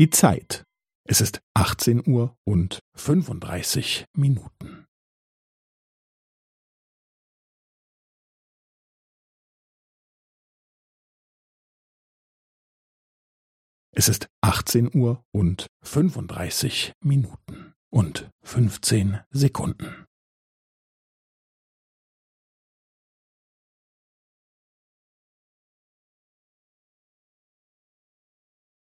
Die Zeit. Es ist 18 Uhr und 35 Minuten. Es ist 18 Uhr und 35 Minuten und 15 Sekunden.